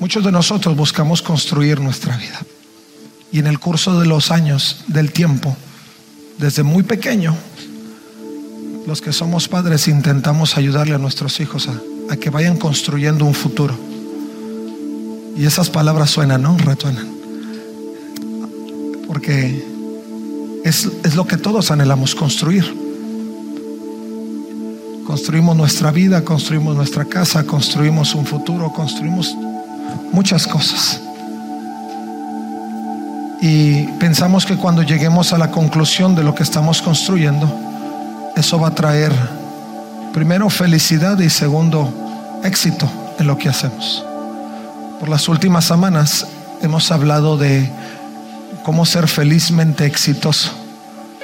muchos de nosotros buscamos construir nuestra vida y en el curso de los años, del tiempo, desde muy pequeño, los que somos padres intentamos ayudarle a nuestros hijos a que vayan construyendo un futuro. Y esas palabras suenan, ¿no? Retuenan. Porque es, es lo que todos anhelamos construir. Construimos nuestra vida, construimos nuestra casa, construimos un futuro, construimos muchas cosas. Y pensamos que cuando lleguemos a la conclusión de lo que estamos construyendo, eso va a traer primero felicidad y segundo éxito en lo que hacemos. Por las últimas semanas hemos hablado de cómo ser felizmente exitoso.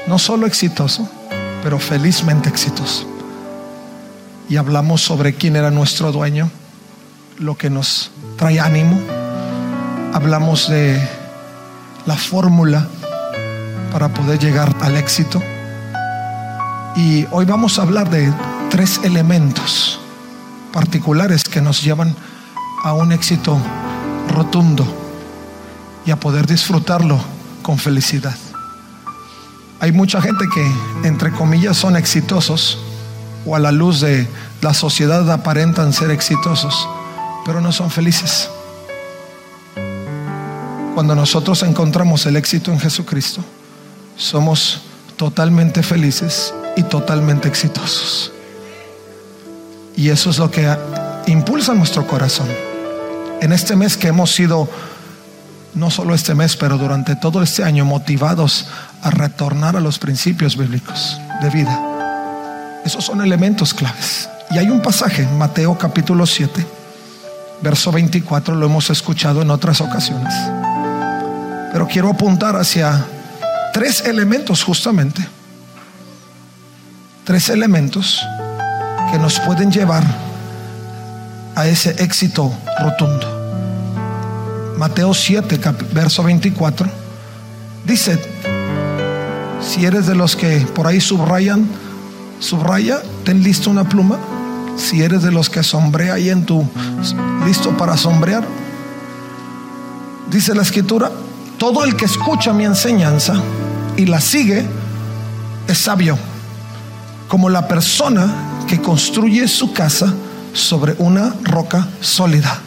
No solo exitoso, pero felizmente exitoso. Y hablamos sobre quién era nuestro dueño, lo que nos trae ánimo. Hablamos de la fórmula para poder llegar al éxito. Y hoy vamos a hablar de tres elementos particulares que nos llevan a un éxito rotundo y a poder disfrutarlo con felicidad. Hay mucha gente que, entre comillas, son exitosos o a la luz de la sociedad aparentan ser exitosos, pero no son felices. Cuando nosotros encontramos el éxito en Jesucristo, somos totalmente felices y totalmente exitosos. Y eso es lo que impulsa nuestro corazón. En este mes que hemos sido, no solo este mes, pero durante todo este año, motivados a retornar a los principios bíblicos de vida. Esos son elementos claves. Y hay un pasaje, Mateo capítulo 7, verso 24, lo hemos escuchado en otras ocasiones. Pero quiero apuntar hacia tres elementos justamente. Tres elementos que nos pueden llevar a ese éxito rotundo. Mateo 7, verso 24, dice, si eres de los que por ahí subrayan, subraya, ten listo una pluma. Si eres de los que sombrea ahí en tu, listo para sombrear, dice la escritura, todo el que escucha mi enseñanza y la sigue es sabio, como la persona que construye su casa sobre una roca sólida.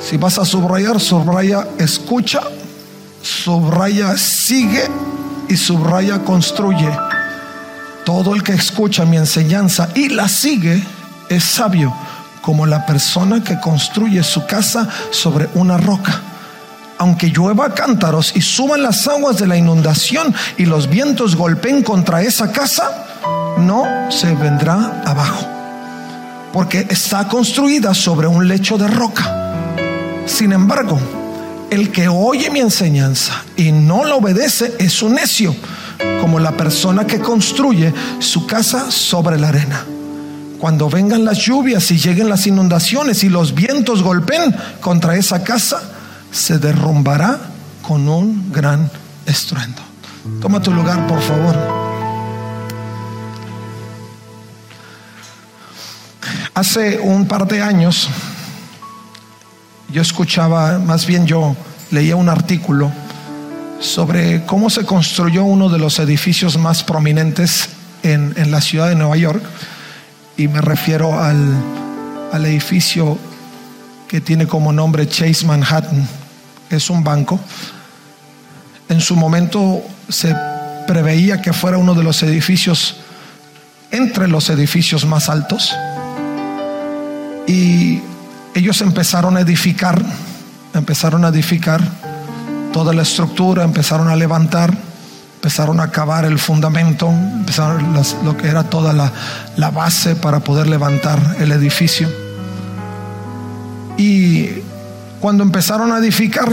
Si vas a subrayar, subraya escucha, subraya sigue y subraya construye. Todo el que escucha mi enseñanza y la sigue es sabio, como la persona que construye su casa sobre una roca. Aunque llueva cántaros y suban las aguas de la inundación y los vientos golpeen contra esa casa, no se vendrá abajo, porque está construida sobre un lecho de roca. Sin embargo, el que oye mi enseñanza y no la obedece es un necio, como la persona que construye su casa sobre la arena. Cuando vengan las lluvias y lleguen las inundaciones y los vientos golpeen contra esa casa, se derrumbará con un gran estruendo. Toma tu lugar, por favor. Hace un par de años yo escuchaba, más bien yo leía un artículo sobre cómo se construyó uno de los edificios más prominentes en, la ciudad de Nueva York y me refiero al, al edificio que tiene como nombre Chase Manhattan, es un banco. En su momento se preveía que fuera uno de los edificios, entre los edificios más altos y ellos empezaron a edificar, empezaron a edificar toda la estructura, empezaron a levantar, empezaron a cavar el fundamento, empezaron lo que era toda la, la base para poder levantar el edificio. Y cuando empezaron a edificar,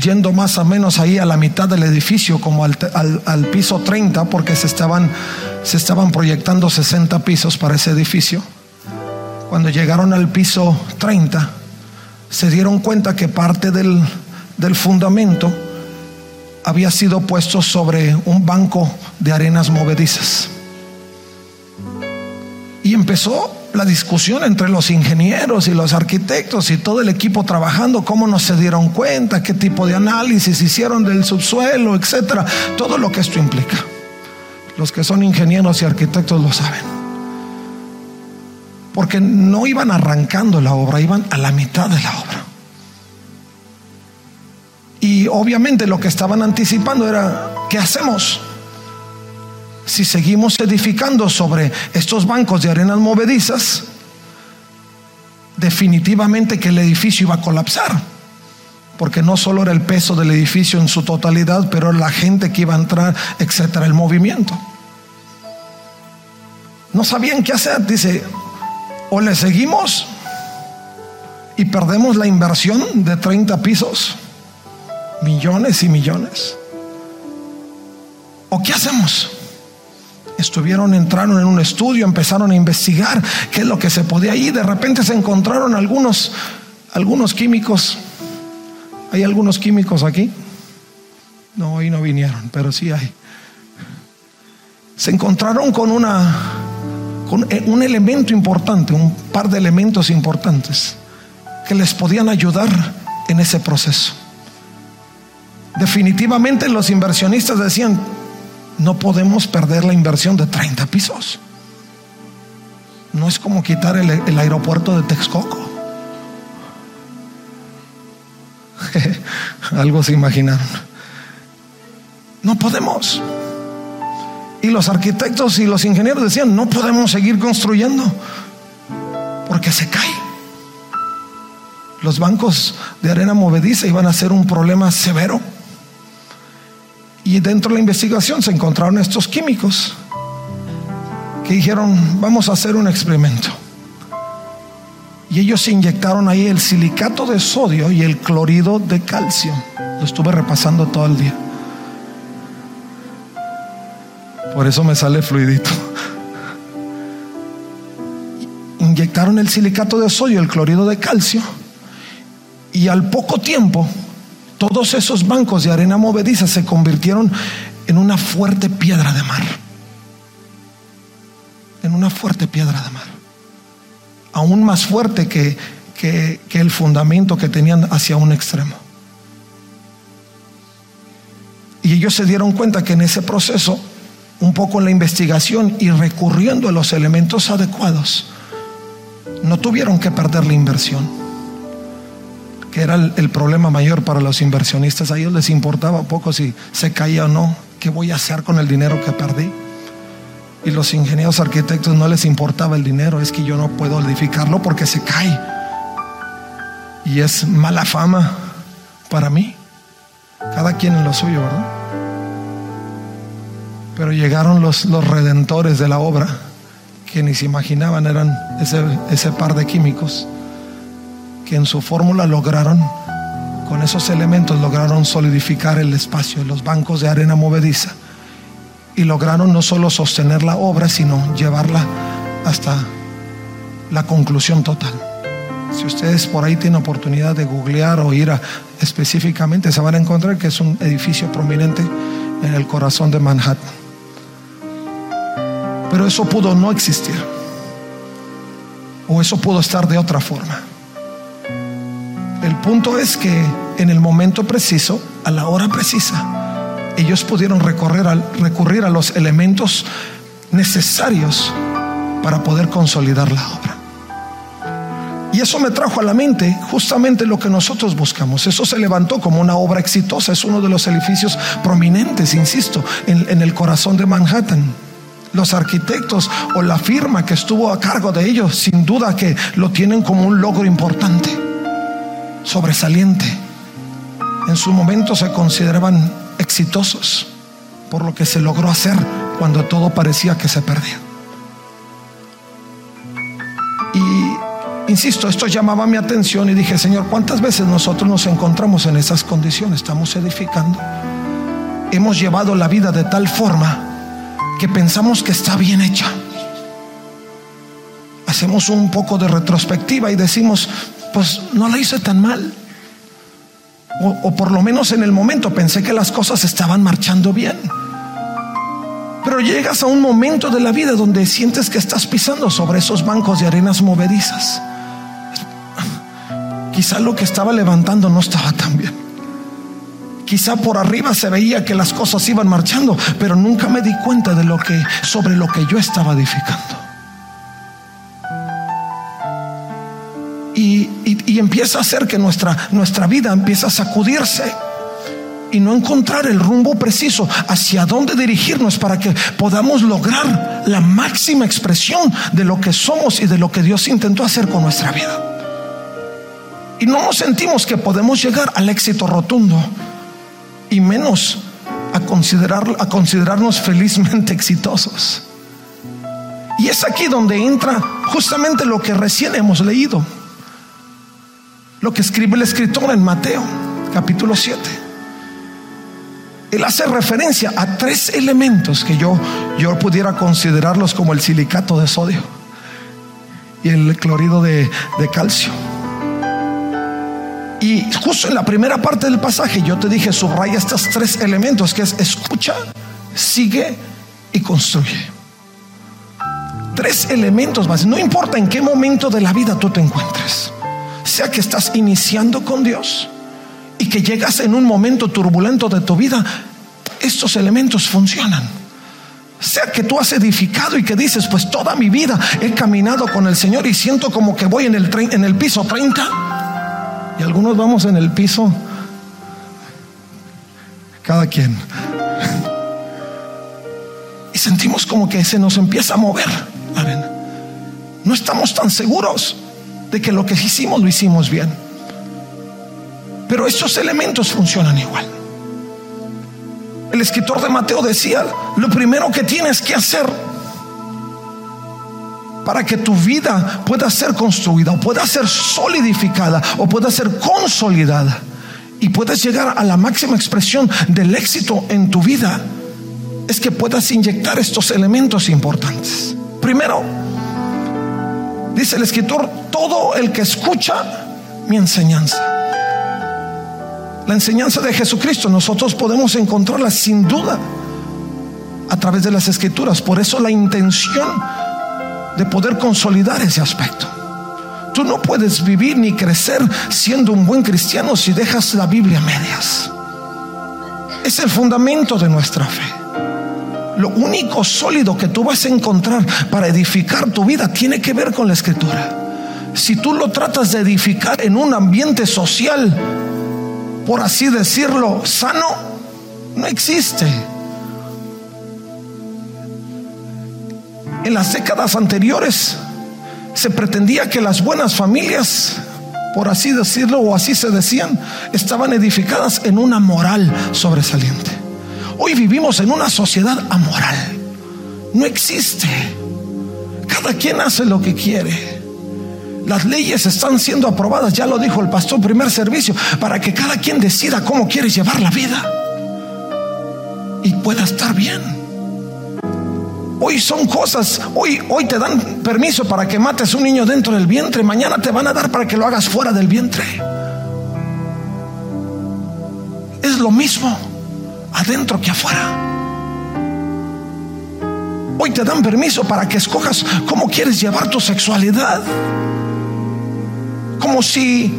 yendo más o menos ahí a la mitad del edificio, como al, piso 30, porque se estaban, se estaban proyectando 60 pisos para ese edificio. Cuando llegaron al piso 30, se dieron cuenta que parte del, del fundamento había sido puesto sobre un banco de arenas movedizas. Y empezó la discusión entre los ingenieros y los arquitectos y todo el equipo trabajando, cómo no se dieron cuenta, qué tipo de análisis hicieron del subsuelo, etcétera, todo lo que esto implica. Los que son ingenieros y arquitectos lo saben. Porque no iban arrancando la obra, iban a la mitad de la obra. Y obviamente lo que estaban anticipando era, ¿qué hacemos? si seguimos edificando sobre estos bancos de arenas movedizas, definitivamente que el edificio iba a colapsar. Porque no solo era el peso del edificio en su totalidad, pero la gente que iba a entrar, etcétera, el movimiento. No sabían qué hacer. Dice, o le seguimos y perdemos la inversión de 30 pisos, millones y millones. ¿O qué hacemos? estuvieron, entraron en un estudio, empezaron a investigar qué es lo que se podía y de repente se encontraron algunos, algunos químicos. ¿Hay algunos químicos aquí? No, hoy no vinieron, pero sí hay. Se encontraron con una con un elemento importante, un par de elementos importantes que les podían ayudar en ese proceso. Definitivamente los inversionistas decían, no podemos perder la inversión de 30 pisos. No es como quitar el, aeropuerto de Texcoco. Algo se imaginaron. No podemos. Y los arquitectos y los ingenieros decían, no podemos seguir construyendo porque se cae. Los bancos de arena movediza iban a ser un problema severo. Y dentro de la investigación se encontraron estos químicos que dijeron, vamos a hacer un experimento. Y ellos inyectaron ahí el silicato de sodio y el clorido de calcio. Lo estuve repasando todo el día. Por eso me sale fluidito. Inyectaron el silicato de sodio el clorido de calcio. Y al poco tiempo todos esos bancos de arena movediza se convirtieron en una fuerte piedra de mar. En una fuerte piedra de mar. Aún más fuerte que, que, el fundamento que tenían hacia un extremo. Y ellos se dieron cuenta que en ese proceso, un poco en la investigación y recurriendo a los elementos adecuados, no tuvieron que perder la inversión que era el, problema mayor para los inversionistas. A ellos les importaba poco si se caía o no. ¿Qué voy a hacer con el dinero que perdí? Y los ingenieros arquitectos no les importaba el dinero, es que yo no puedo edificarlo porque se cae. Y es mala fama para mí. Cada quien en lo suyo, ¿verdad? Pero llegaron los, los redentores de la obra, se imaginaban eran ese, ese par de químicos que en su fórmula lograron, con esos elementos lograron solidificar el espacio, los bancos de arena movediza, y lograron no solo sostener la obra, sino llevarla hasta la conclusión total. Si ustedes por ahí tienen oportunidad de googlear o ir específicamente, se van a encontrar que es un edificio prominente en el corazón de Manhattan. Pero eso pudo no existir. O eso pudo estar de otra forma. Punto es que en el momento preciso, a la hora precisa, ellos pudieron recurrir a los elementos necesarios para poder consolidar la obra. Y eso me trajo a la mente justamente lo que nosotros buscamos. Eso se levantó como una obra exitosa. Es uno de los edificios prominentes, insisto, en, en el corazón de Manhattan los arquitectos o la firma que estuvo a cargo de ellos, sin duda que lo tienen como un logro importante sobresaliente. En su momento se consideraban exitosos por lo que se logró hacer cuando todo parecía que se perdía. Y Insisto, esto llamaba mi atención y dije, Señor, ¿cuántas veces nosotros nos encontramos en esas condiciones? Estamos edificando. Hemos llevado la vida de tal forma que pensamos que está bien hecha. Hacemos un poco de retrospectiva y decimos, pues no la hice tan mal. O, o por lo menos en el momento pensé que las cosas estaban marchando bien. Pero llegas a un momento de la vida donde sientes que estás pisando sobre esos bancos de arenas movedizas. Quizá lo que estaba levantando no estaba tan bien. Quizá por arriba se veía que las cosas iban marchando, pero nunca me di cuenta de lo que sobre lo que yo estaba edificando. Empieza a hacer que nuestra, nuestra vida empieza a sacudirse y no encontrar el rumbo preciso hacia dónde dirigirnos para que podamos lograr la máxima expresión de lo que somos y de lo que Dios intentó hacer con nuestra vida. Y no nos sentimos que podemos llegar al éxito rotundo y menos a, considerar, a considerarnos felizmente exitosos. Y es aquí donde entra justamente lo que recién hemos leído, lo que escribe el escritor en Mateo, capítulo 7. Él hace referencia a tres elementos que yo, yo pudiera considerarlos como el silicato de sodio y el clorido de, de calcio. Y justo en la primera parte del pasaje yo te dije, subraya estos tres elementos, que es escucha, sigue y construye. Tres elementos más. No importa en qué momento de la vida tú te encuentres. Sea que estás iniciando con Dios y que llegas en un momento turbulento de tu vida, estos elementos funcionan. Sea que tú has edificado y que dices, pues toda mi vida he caminado con el Señor y siento como que voy en el, en el piso 30 y algunos vamos en el piso, cada quien. Y sentimos como que se nos empieza a mover. No estamos tan seguros de que lo que hicimos lo hicimos bien. Pero estos elementos funcionan igual. El escritor de Mateo decía, lo primero que tienes que hacer para que tu vida pueda ser construida o pueda ser solidificada o pueda ser consolidada y puedas llegar a la máxima expresión del éxito en tu vida, es que puedas inyectar estos elementos importantes. Primero, dice el escritor, todo el que escucha mi enseñanza. La enseñanza de Jesucristo nosotros podemos encontrarla sin duda a través de las escrituras. Por eso la intención de poder consolidar ese aspecto. Tú no puedes vivir ni crecer siendo un buen cristiano si dejas la Biblia a medias. Es el fundamento de nuestra fe. Lo único sólido que tú vas a encontrar para edificar tu vida tiene que ver con la escritura. Si tú lo tratas de edificar en un ambiente social, por así decirlo, sano, no existe. En las décadas anteriores se pretendía que las buenas familias, por así decirlo, o así se decían, estaban edificadas en una moral sobresaliente. Hoy vivimos en una sociedad amoral. No existe. Cada quien hace lo que quiere. Las leyes están siendo aprobadas, ya lo dijo el pastor primer servicio, para que cada quien decida cómo quiere llevar la vida y pueda estar bien. Hoy son cosas, hoy, hoy te dan permiso para que mates un niño dentro del vientre, mañana te van a dar para que lo hagas fuera del vientre. Es lo mismo adentro que afuera. Hoy te dan permiso para que escojas cómo quieres llevar tu sexualidad. Como si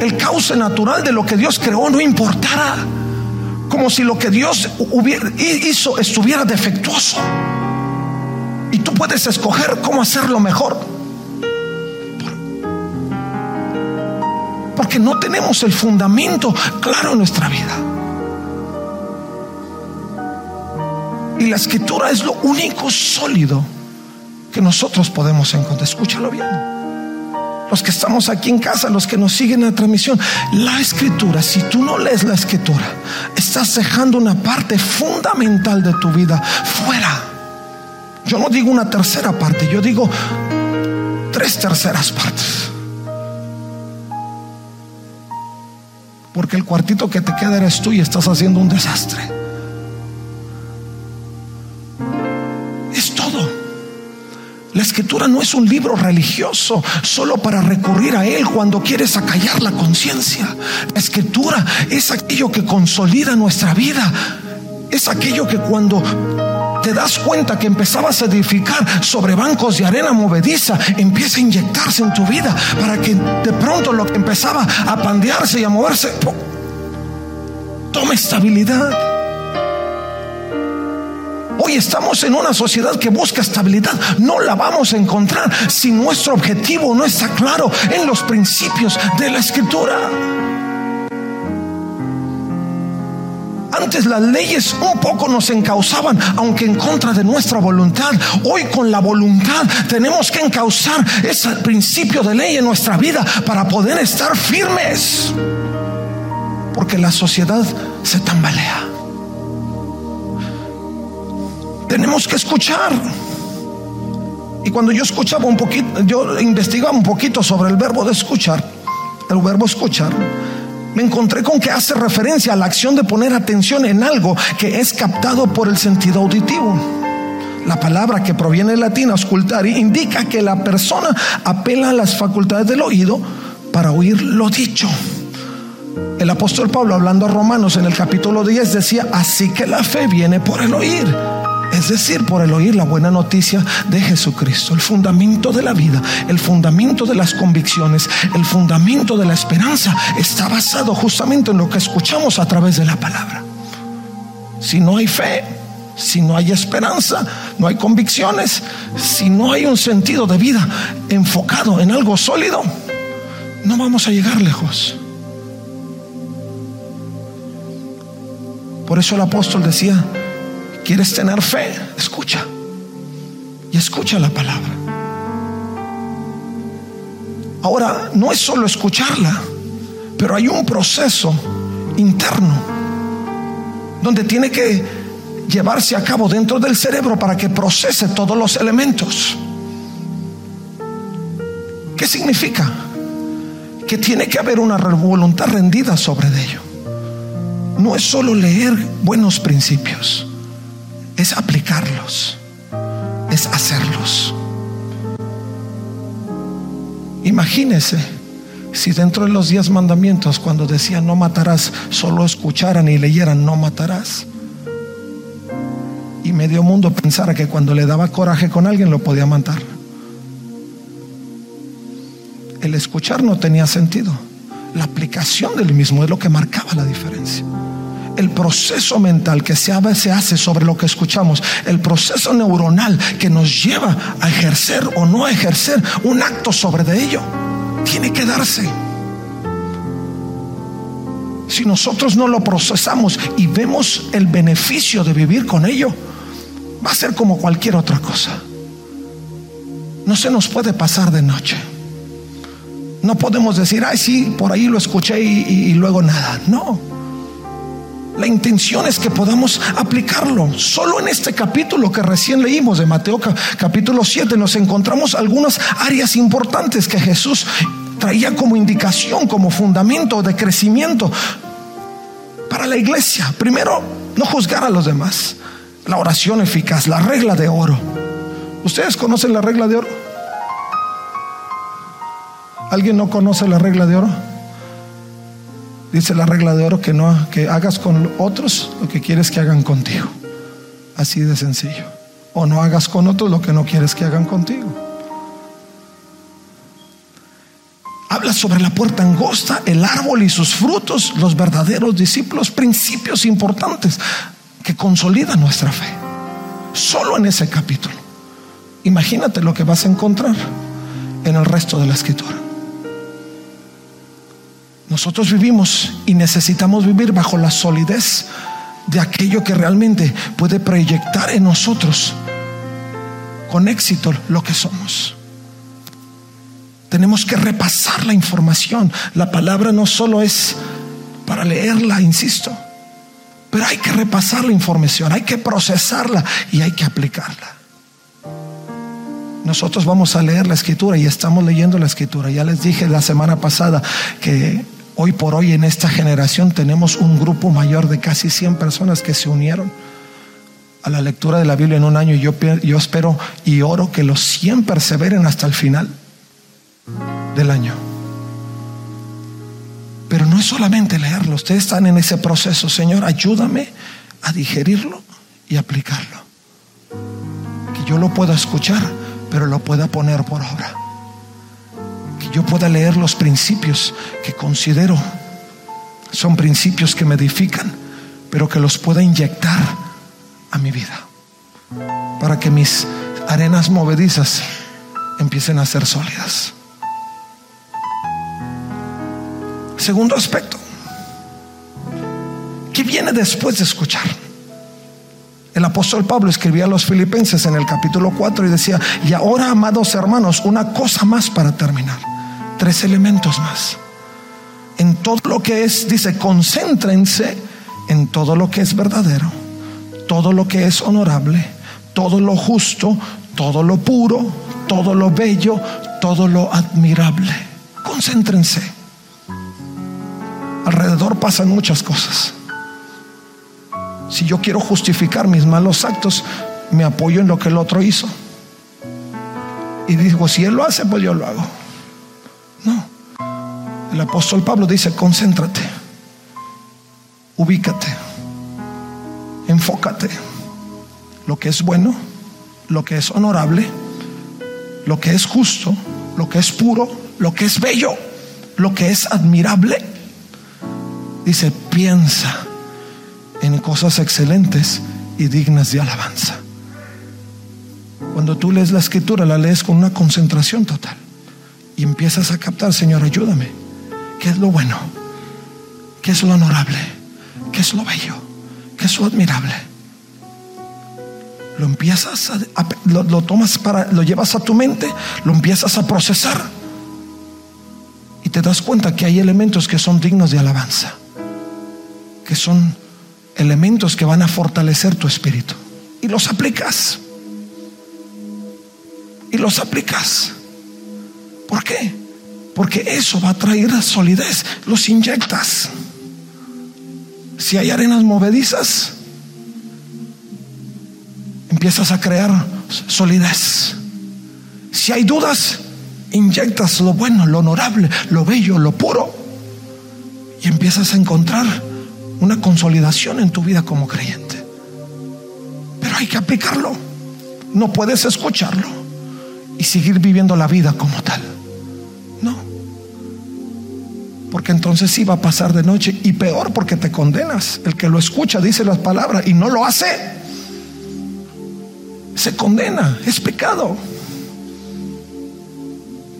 el cauce natural de lo que Dios creó no importara como si lo que Dios hizo estuviera defectuoso. Y tú puedes escoger cómo hacerlo mejor. Porque no tenemos el fundamento claro en nuestra vida. La escritura es lo único sólido que nosotros podemos encontrar. Escúchalo bien los que estamos aquí en casa, los que nos siguen en la transmisión, la escritura, si tú no lees la escritura, estás dejando una parte fundamental de tu vida fuera. Yo no digo una tercera parte, yo digo tres terceras partes. Porque el cuartito que te queda eres tú y estás haciendo un desastre. La escritura no es un libro religioso solo para recurrir a él cuando quieres acallar la conciencia. La escritura es aquello que consolida nuestra vida. Es aquello que cuando te das cuenta que empezabas a edificar sobre bancos de arena movediza, empieza a inyectarse en tu vida para que de pronto lo que empezaba a pandearse y a moverse, tome estabilidad. Hoy estamos en una sociedad que busca estabilidad. No la vamos a encontrar si nuestro objetivo no está claro en los principios de la escritura. Antes las leyes un poco nos encausaban, aunque en contra de nuestra voluntad. Hoy con la voluntad tenemos que encauzar ese principio de ley en nuestra vida para poder estar firmes. Porque la sociedad se tambalea. Tenemos que escuchar. Y cuando yo escuchaba un poquito, yo investigaba un poquito sobre el verbo de escuchar, el verbo escuchar me encontré con que hace referencia a la acción de poner atención en algo que es captado por el sentido auditivo. La palabra que proviene del latín auscultari indica que la persona apela a las facultades del oído para oír lo dicho. El apóstol Pablo hablando a Romanos en el capítulo 10 decía, así que la fe viene por el oír es decir, por el oír la buena noticia de Jesucristo, el fundamento de la vida, el fundamento de las convicciones, el fundamento de la esperanza está basado justamente en lo que escuchamos a través de la palabra. Si no hay fe, si no hay esperanza, no hay convicciones, si no hay un sentido de vida enfocado en algo sólido, no vamos a llegar lejos. Por eso el apóstol decía, ¿Quieres tener fe? Escucha. Y escucha la palabra. Ahora, no es solo escucharla, pero hay un proceso interno donde tiene que llevarse a cabo dentro del cerebro para que procese todos los elementos. ¿Qué significa? Que tiene que haber una voluntad rendida sobre ello. No es solo leer buenos principios es aplicarlos, es hacerlos. Imagínese si dentro de los diez mandamientos, cuando decía no matarás, solo escucharan y leyeran no matarás. Y medio mundo pensara que cuando le daba coraje con alguien lo podía matar. El escuchar no tenía sentido. La aplicación del mismo es lo que marcaba la diferencia el proceso mental que se hace sobre lo que escuchamos, el proceso neuronal que nos lleva a ejercer o no ejercer un acto sobre de ello, tiene que darse. Si nosotros no lo procesamos y vemos el beneficio de vivir con ello, va a ser como cualquier otra cosa. No se nos puede pasar de noche. No podemos decir, ay, sí, por ahí lo escuché y, y luego nada. No. La intención es que podamos aplicarlo. Solo en este capítulo que recién leímos de Mateo capítulo 7 nos encontramos algunas áreas importantes que Jesús traía como indicación, como fundamento de crecimiento para la iglesia. Primero, no juzgar a los demás. La oración eficaz, la regla de oro. ¿Ustedes conocen la regla de oro? ¿Alguien no conoce la regla de oro? Dice la regla de oro que no que hagas con otros lo que quieres que hagan contigo. Así de sencillo. O no hagas con otros lo que no quieres que hagan contigo. Habla sobre la puerta angosta, el árbol y sus frutos, los verdaderos discípulos, principios importantes que consolidan nuestra fe. Solo en ese capítulo. Imagínate lo que vas a encontrar en el resto de la escritura. Nosotros vivimos y necesitamos vivir bajo la solidez de aquello que realmente puede proyectar en nosotros con éxito lo que somos. Tenemos que repasar la información. La palabra no solo es para leerla, insisto, pero hay que repasar la información, hay que procesarla y hay que aplicarla. Nosotros vamos a leer la escritura y estamos leyendo la escritura. Ya les dije la semana pasada que hoy por hoy en esta generación tenemos un grupo mayor de casi 100 personas que se unieron a la lectura de la Biblia en un año. Y yo, yo espero y oro que los 100 perseveren hasta el final del año. Pero no es solamente leerlo, ustedes están en ese proceso. Señor, ayúdame a digerirlo y aplicarlo. Que yo lo pueda escuchar, pero lo pueda poner por obra. Yo pueda leer los principios que considero son principios que me edifican, pero que los pueda inyectar a mi vida. Para que mis arenas movedizas empiecen a ser sólidas. Segundo aspecto. ¿Qué viene después de escuchar? El apóstol Pablo escribía a los filipenses en el capítulo 4 y decía, y ahora, amados hermanos, una cosa más para terminar. Tres elementos más. En todo lo que es, dice, concéntrense en todo lo que es verdadero, todo lo que es honorable, todo lo justo, todo lo puro, todo lo bello, todo lo admirable. Concéntrense. Alrededor pasan muchas cosas. Si yo quiero justificar mis malos actos, me apoyo en lo que el otro hizo. Y digo, si él lo hace, pues yo lo hago. El apóstol Pablo dice, concéntrate, ubícate, enfócate. Lo que es bueno, lo que es honorable, lo que es justo, lo que es puro, lo que es bello, lo que es admirable. Dice, piensa en cosas excelentes y dignas de alabanza. Cuando tú lees la escritura, la lees con una concentración total y empiezas a captar, Señor, ayúdame. ¿Qué es lo bueno? ¿Qué es lo honorable? ¿Qué es lo bello? ¿Qué es lo admirable? Lo empiezas a, lo, lo tomas para, lo llevas a tu mente, lo empiezas a procesar y te das cuenta que hay elementos que son dignos de alabanza, que son elementos que van a fortalecer tu espíritu. Y los aplicas. Y los aplicas. ¿Por qué? Porque eso va a traer solidez. Los inyectas. Si hay arenas movedizas, empiezas a crear solidez. Si hay dudas, inyectas lo bueno, lo honorable, lo bello, lo puro. Y empiezas a encontrar una consolidación en tu vida como creyente. Pero hay que aplicarlo. No puedes escucharlo y seguir viviendo la vida como tal. Porque entonces sí va a pasar de noche y peor porque te condenas. El que lo escucha dice las palabras y no lo hace. Se condena, es pecado.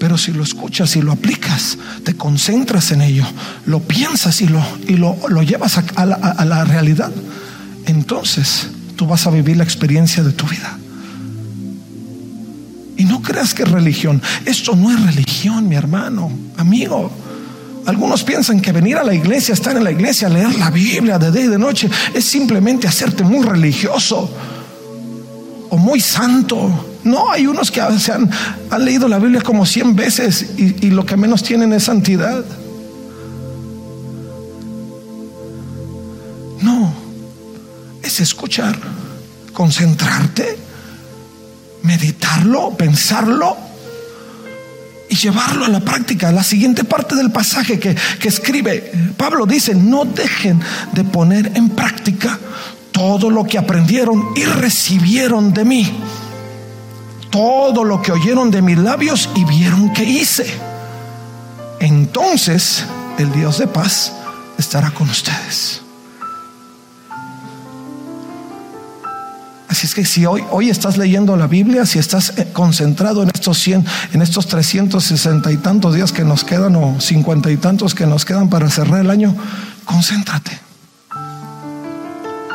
Pero si lo escuchas y lo aplicas, te concentras en ello, lo piensas y lo, y lo, llevas a, la, a la realidad, entonces tú vas a vivir la experiencia de tu vida. Y no creas que es religión. Esto no es religión, mi hermano, amigo. Algunos piensan que venir a la iglesia, estar en la iglesia, leer la Biblia de día y de noche, es simplemente hacerte muy religioso o muy santo. No, hay unos que se han, leído la Biblia como cien veces y, y lo que menos tienen es santidad. No, es escuchar, concentrarte, meditarlo, pensarlo y llevarlo a la práctica. La siguiente parte del pasaje que, que, escribe Pablo dice, no dejen de poner en práctica todo lo que aprendieron y recibieron de mí todo lo que oyeron de mis labios y vieron que hice. Entonces el Dios de paz estará con ustedes. Así es que si hoy, hoy estás leyendo la Biblia, si estás eh, concentrado en estos 100, en estos 360 y tantos días que nos quedan o 50 y tantos que nos quedan para cerrar el año, concéntrate.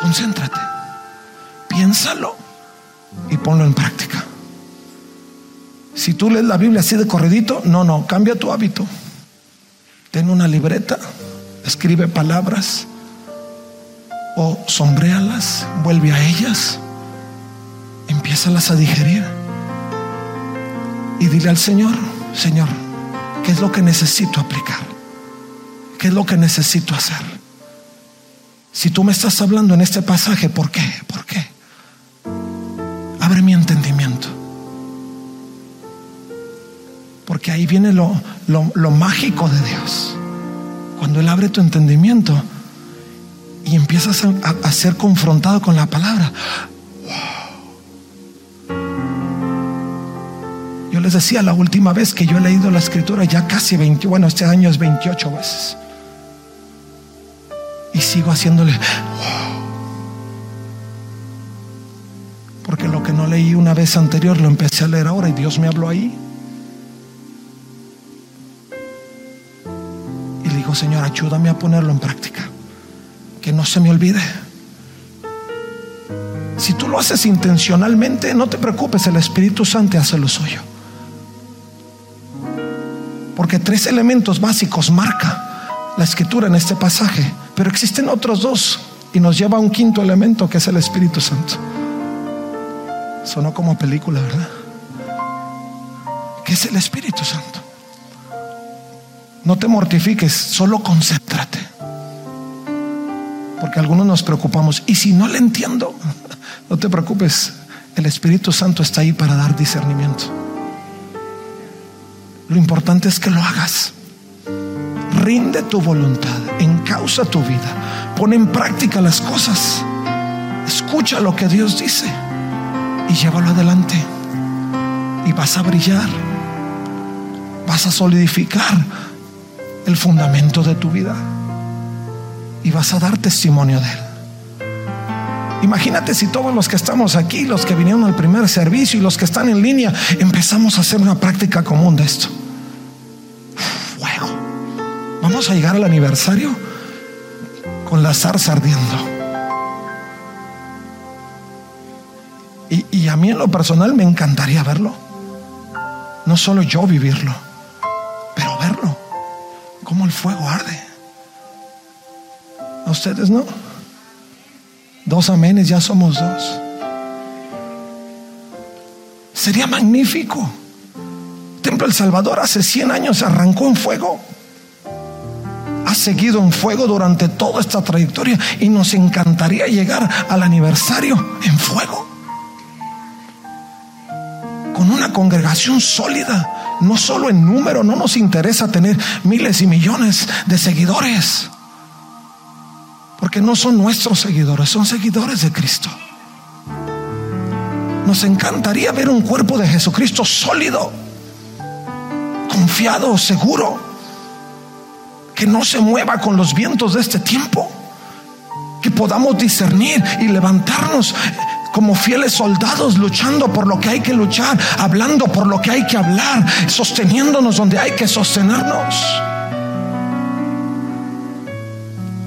Concéntrate. Piénsalo y ponlo en práctica. Si tú lees la Biblia así de corredito, no, no, cambia tu hábito. Ten una libreta, escribe palabras o sombréalas, vuelve a ellas, empiézalas a digerir y dile al Señor, Señor, ¿qué es lo que necesito aplicar? ¿Qué es lo que necesito hacer? Si tú me estás hablando en este pasaje, ¿por qué? ¿Por qué? Abre mi entendimiento. Porque ahí viene lo, lo, mágico de Dios. Cuando Él abre tu entendimiento y empiezas a, ser confrontado con la palabra. Les decía la última vez que yo he leído la escritura ya casi 20, bueno, este año es 28 veces. Y sigo haciéndole, Porque lo que no leí una vez anterior lo empecé a leer ahora y Dios me habló ahí. Y le digo, Señor, ayúdame a ponerlo en práctica. Que no se me olvide. Si tú lo haces intencionalmente, no te preocupes, el Espíritu Santo hace lo suyo. Porque tres elementos básicos marca la escritura en este pasaje. Pero existen otros dos y nos lleva a un quinto elemento que es el Espíritu Santo. Sonó como película, ¿verdad? ¿Qué es el Espíritu Santo? No te mortifiques, solo concéntrate. Porque algunos nos preocupamos. Y si no le entiendo, no te preocupes. El Espíritu Santo está ahí para dar discernimiento. Lo importante es que lo hagas. Rinde tu voluntad, encausa tu vida, pon en práctica las cosas, escucha lo que Dios dice y llévalo adelante. Y vas a brillar, vas a solidificar el fundamento de tu vida y vas a dar testimonio de él. Imagínate si todos los que estamos aquí, los que vinieron al primer servicio y los que están en línea, empezamos a hacer una práctica común de esto. Vamos a llegar al aniversario con la zarza ardiendo. Y, y, a mí en lo personal me encantaría verlo. No solo yo vivirlo, pero verlo. Como el fuego arde. ¿A ustedes no? Dos amenes, ya somos dos. Sería magnífico. Templo El Salvador hace 100 años arrancó en fuego seguido en fuego durante toda esta trayectoria y nos encantaría llegar al aniversario en fuego. Con una congregación sólida, no solo en número, no nos interesa tener miles y millones de seguidores, porque no son nuestros seguidores, son seguidores de Cristo. Nos encantaría ver un cuerpo de Jesucristo sólido, confiado, seguro que no se mueva con los vientos de este tiempo. Que podamos discernir y levantarnos como fieles soldados luchando por lo que hay que luchar, hablando por lo que hay que hablar, sosteniéndonos donde hay que sostenernos.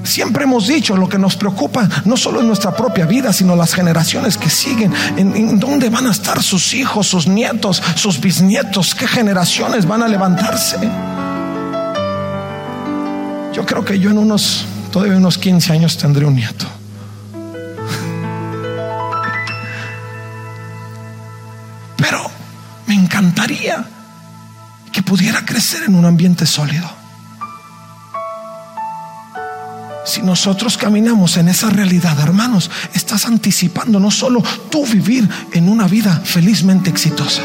Siempre hemos dicho lo que nos preocupa no solo en nuestra propia vida, sino las generaciones que siguen. En, en, dónde van a estar sus hijos, sus nietos, sus bisnietos? ¿Qué generaciones van a levantarse? Yo creo que yo en unos, todavía unos 15 años tendré un nieto. Pero me encantaría que pudiera crecer en un ambiente sólido. Si nosotros caminamos en esa realidad, hermanos, estás anticipando no solo tú vivir en una vida felizmente exitosa,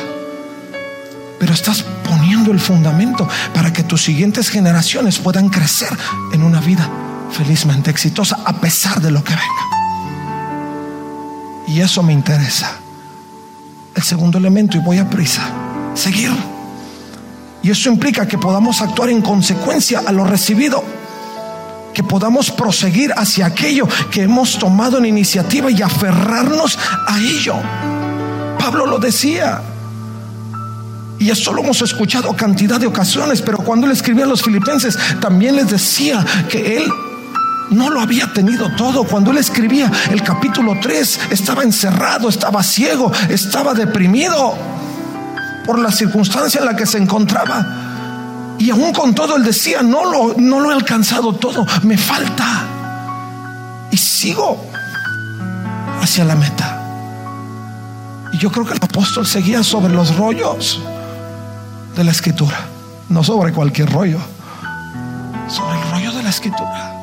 pero estás poniendo el fundamento para que tus siguientes generaciones puedan crecer en una vida felizmente exitosa a pesar de lo que venga. Y eso me interesa. El segundo elemento, y voy a prisa, seguir. Y eso implica que podamos actuar en consecuencia a lo recibido, que podamos proseguir hacia aquello que hemos tomado en iniciativa y aferrarnos a ello. Pablo lo decía, y esto lo hemos escuchado cantidad de ocasiones, pero cuando él escribía a los filipenses, también les decía que él no lo había tenido todo. Cuando él escribía el capítulo 3, estaba encerrado, estaba ciego, estaba deprimido por la circunstancia en la que se encontraba. Y aún con todo él decía, no lo, no lo he alcanzado todo, me falta. Y sigo hacia la meta. Y yo creo que el apóstol seguía sobre los rollos de la escritura, no sobre cualquier rollo, sobre el rollo de la escritura.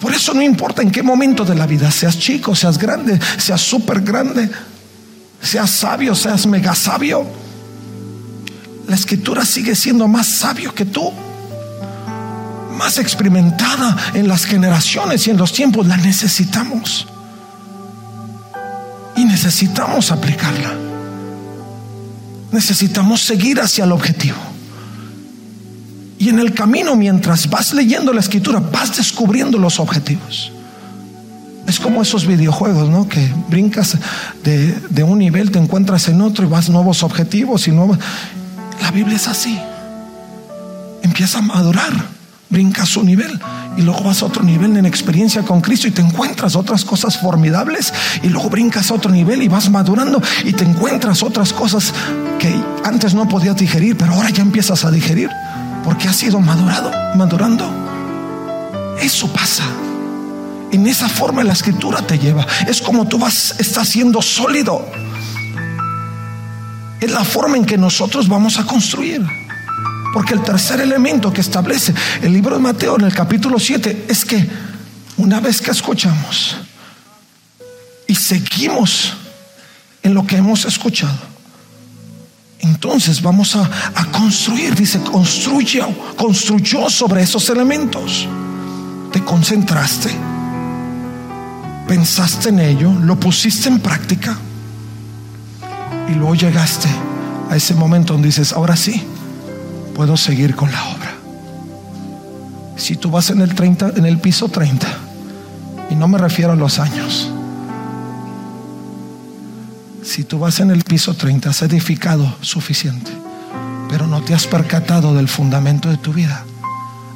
Por eso no importa en qué momento de la vida, seas chico, seas grande, seas súper grande, seas sabio, seas mega sabio, la escritura sigue siendo más sabio que tú, más experimentada en las generaciones y en los tiempos, la necesitamos. Y necesitamos aplicarla. Necesitamos seguir hacia el objetivo. Y en el camino, mientras vas leyendo la escritura, vas descubriendo los objetivos. Es como esos videojuegos, ¿no? Que brincas de, un nivel, te encuentras en otro y vas nuevos objetivos y nuevos. La Biblia es así. Empieza a madurar, brincas un nivel y luego vas a otro nivel en experiencia con Cristo y te encuentras otras cosas formidables y luego brincas a otro nivel y vas madurando y te encuentras otras cosas que antes no podías digerir, pero ahora ya empiezas a digerir porque has sido madurado, madurando. Eso pasa. En esa forma la escritura te lleva. Es como tú vas, estás siendo sólido. Es la forma en que nosotros vamos a construir. Porque el tercer elemento que establece el libro de Mateo en el capítulo 7 es que una vez que escuchamos y seguimos en lo que hemos escuchado, entonces vamos a, construir, dice, construyó, construyó sobre esos elementos. Te concentraste, pensaste en ello, lo pusiste en práctica y luego llegaste a ese momento donde dices, ahora sí, puedo seguir con la obra. Si tú vas en el 30, en el piso 30, y no me refiero a los años, si tú vas en el piso 30, has edificado suficiente, pero no te has percatado del fundamento de tu vida,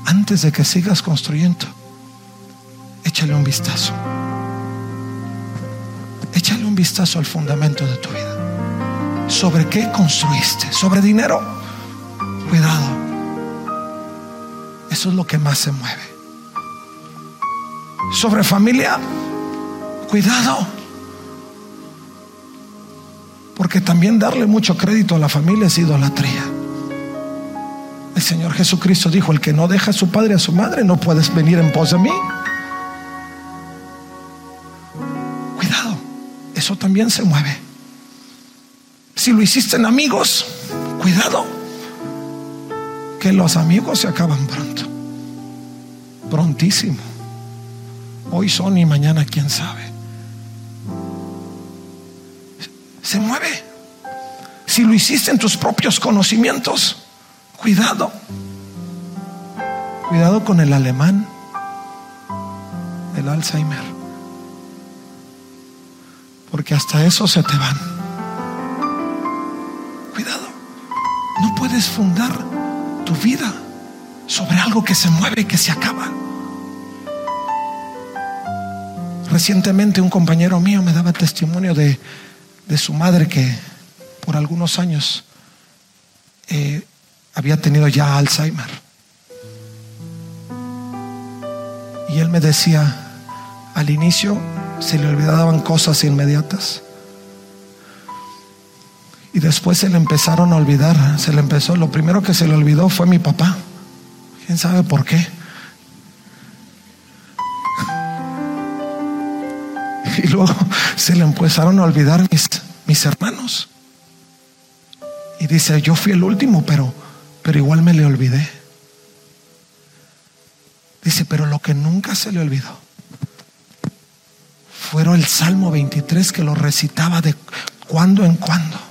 antes de que sigas construyendo, échale un vistazo. Échale un vistazo al fundamento de tu vida. ¿Sobre qué construiste? ¿Sobre dinero? Cuidado. Eso es lo que más se mueve. ¿Sobre familia? Cuidado. Porque también darle mucho crédito a la familia es idolatría. El Señor Jesucristo dijo, el que no deja a su padre y a su madre no puedes venir en pos de mí. Cuidado, eso también se mueve. Si lo hiciste en amigos, cuidado, que los amigos se acaban pronto, prontísimo. Hoy son y mañana quién sabe. se mueve. Si lo hiciste en tus propios conocimientos, cuidado. Cuidado con el alemán, el Alzheimer. Porque hasta eso se te van. Cuidado. No puedes fundar tu vida sobre algo que se mueve y que se acaba. Recientemente un compañero mío me daba testimonio de de su madre que por algunos años eh, había tenido ya Alzheimer. Y él me decía, al inicio se le olvidaban cosas inmediatas. Y después se le empezaron a olvidar, se le empezó, lo primero que se le olvidó fue mi papá. ¿Quién sabe por qué? Y luego se le empezaron a olvidar mis, mis hermanos. Y dice, yo fui el último, pero, pero igual me le olvidé. Dice, pero lo que nunca se le olvidó fueron el Salmo 23 que lo recitaba de cuando en cuando.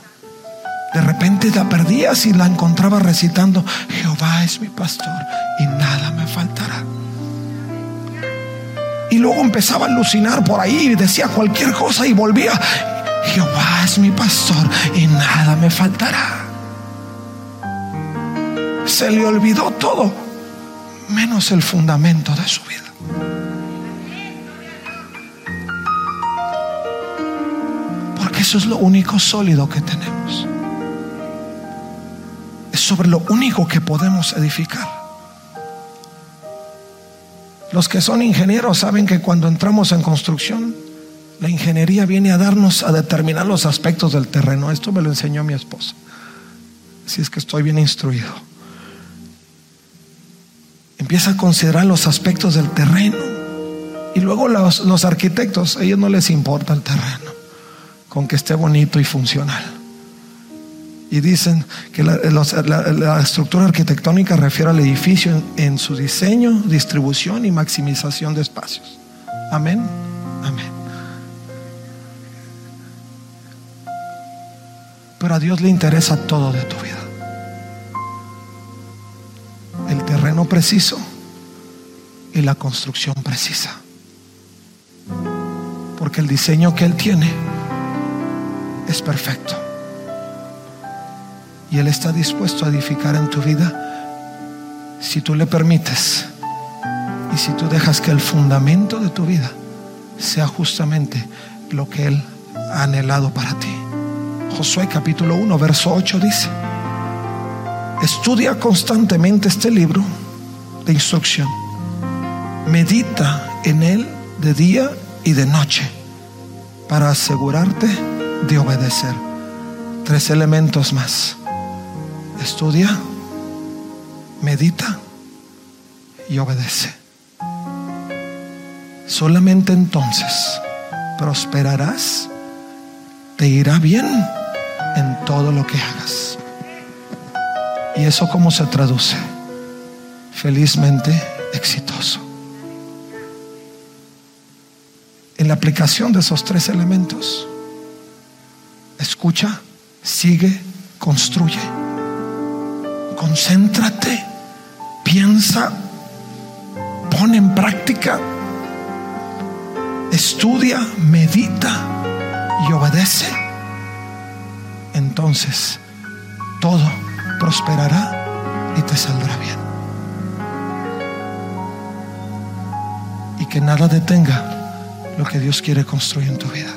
De repente la perdías y la encontraba recitando, Jehová es mi pastor y nada me faltará. Y luego empezaba a alucinar por ahí y decía cualquier cosa y volvía. Jehová es mi pastor y nada me faltará. Se le olvidó todo, menos el fundamento de su vida. Porque eso es lo único sólido que tenemos. Es sobre lo único que podemos edificar. Los que son ingenieros saben que cuando entramos en construcción, la ingeniería viene a darnos, a determinar los aspectos del terreno. Esto me lo enseñó mi esposa. si es que estoy bien instruido. Empieza a considerar los aspectos del terreno. Y luego los, los arquitectos, a ellos no les importa el terreno, con que esté bonito y funcional. Y dicen que la, la, estructura arquitectónica refiere al edificio en, en su diseño, distribución y maximización de espacios. Amén. Amén. Pero a Dios le interesa todo de tu vida. El terreno preciso y la construcción precisa. Porque el diseño que Él tiene es perfecto. Y Él está dispuesto a edificar en tu vida si tú le permites y si tú dejas que el fundamento de tu vida sea justamente lo que Él ha anhelado para ti. Josué capítulo 1, verso 8 dice, estudia constantemente este libro de instrucción, medita en él de día y de noche para asegurarte de obedecer. Tres elementos más. Estudia, medita y obedece. Solamente entonces prosperarás, te irá bien en todo lo que hagas. ¿Y eso cómo se traduce? Felizmente exitoso. En la aplicación de esos tres elementos, escucha, sigue, construye. Concéntrate, piensa, pone en práctica, estudia, medita y obedece. Entonces, todo prosperará y te saldrá bien. Y que nada detenga lo que Dios quiere construir en tu vida.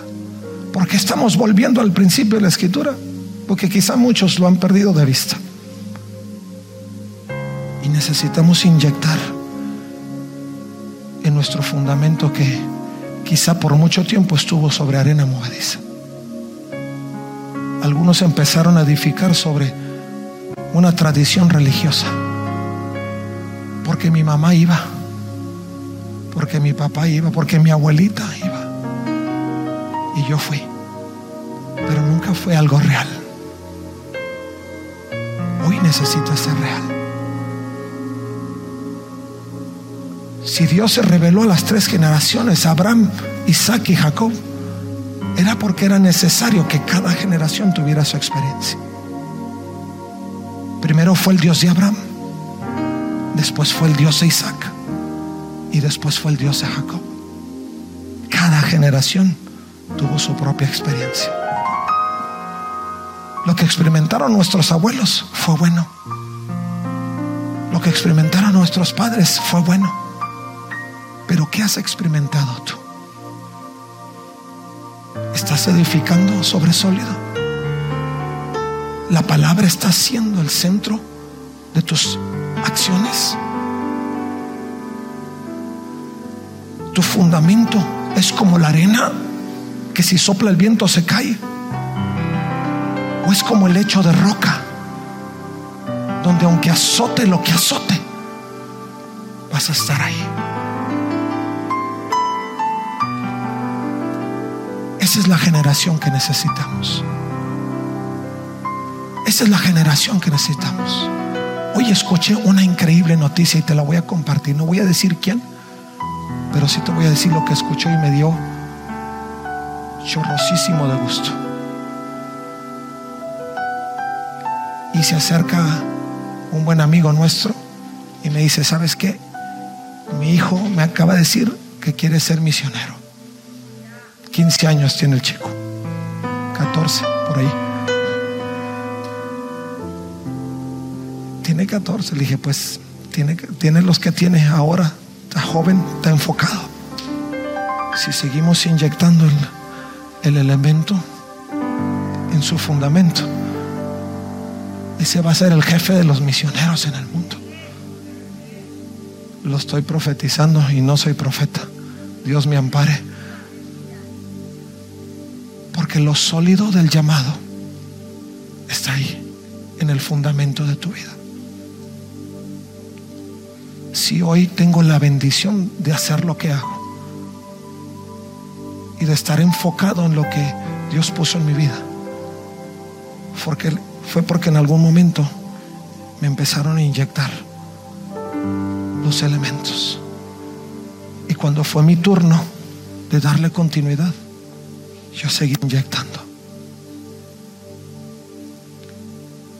Porque estamos volviendo al principio de la escritura, porque quizá muchos lo han perdido de vista. Necesitamos inyectar en nuestro fundamento que quizá por mucho tiempo estuvo sobre arena movediza. Algunos empezaron a edificar sobre una tradición religiosa, porque mi mamá iba porque mi papá iba, porque mi abuelita iba. Y yo fui. Pero nunca fue algo real. Hoy necesito ser real. Si Dios se reveló a las tres generaciones, Abraham, Isaac y Jacob, era porque era necesario que cada generación tuviera su experiencia. Primero fue el Dios de Abraham, después fue el Dios de Isaac y después fue el Dios de Jacob. Cada generación tuvo su propia experiencia. Lo que experimentaron nuestros abuelos fue bueno. Lo que experimentaron nuestros padres fue bueno. Pero ¿qué has experimentado tú? ¿Estás edificando sobre sólido? ¿La palabra está siendo el centro de tus acciones? tu fundamento es como la arena que si sopla el viento se cae. O es como el lecho de roca, donde aunque azote lo que azote, vas a estar ahí. Esa es la generación que necesitamos. Esa es la generación que necesitamos. Hoy escuché una increíble noticia y te la voy a compartir. No voy a decir quién pero sí te voy a decir lo que escuchó y me dio chorrosísimo de gusto. Y se acerca un buen amigo nuestro y me dice, ¿sabes qué? Mi hijo me acaba de decir que quiere ser misionero. 15 años tiene el chico. 14, por ahí. Tiene 14. Le dije, pues tiene, tiene los que tiene ahora está joven, está enfocado. Si seguimos inyectando el, el elemento en su fundamento, ese va a ser el jefe de los misioneros en el mundo. Lo estoy profetizando y no soy profeta. Dios me ampare. Porque lo sólido del llamado está ahí. en el fundamento de tu vida. Si hoy tengo la bendición de hacer lo que hago y de estar enfocado en lo que Dios puso en mi vida, porque fue porque en algún momento me empezaron a inyectar los elementos. Y cuando fue mi turno de darle continuidad, yo seguí inyectando.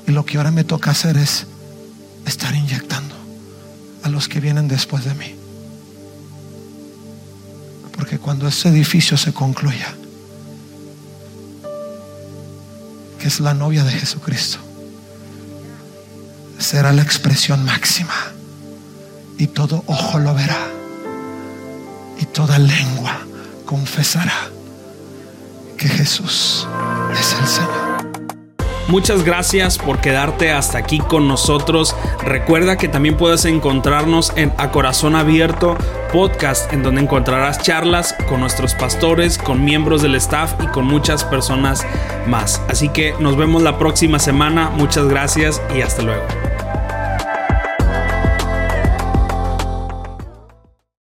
Y lo que ahora me toca hacer es estar inyectando a los que vienen después de mí. Porque cuando ese edificio se concluya, que es la novia de Jesucristo, será la expresión máxima. Y todo ojo lo verá. Y toda lengua confesará que Jesús es el Señor. Muchas gracias por quedarte hasta aquí con nosotros. Recuerda que también puedes encontrarnos en A Corazón Abierto podcast, en donde encontrarás charlas con nuestros pastores, con miembros del staff y con muchas personas más. Así que nos vemos la próxima semana. Muchas gracias y hasta luego.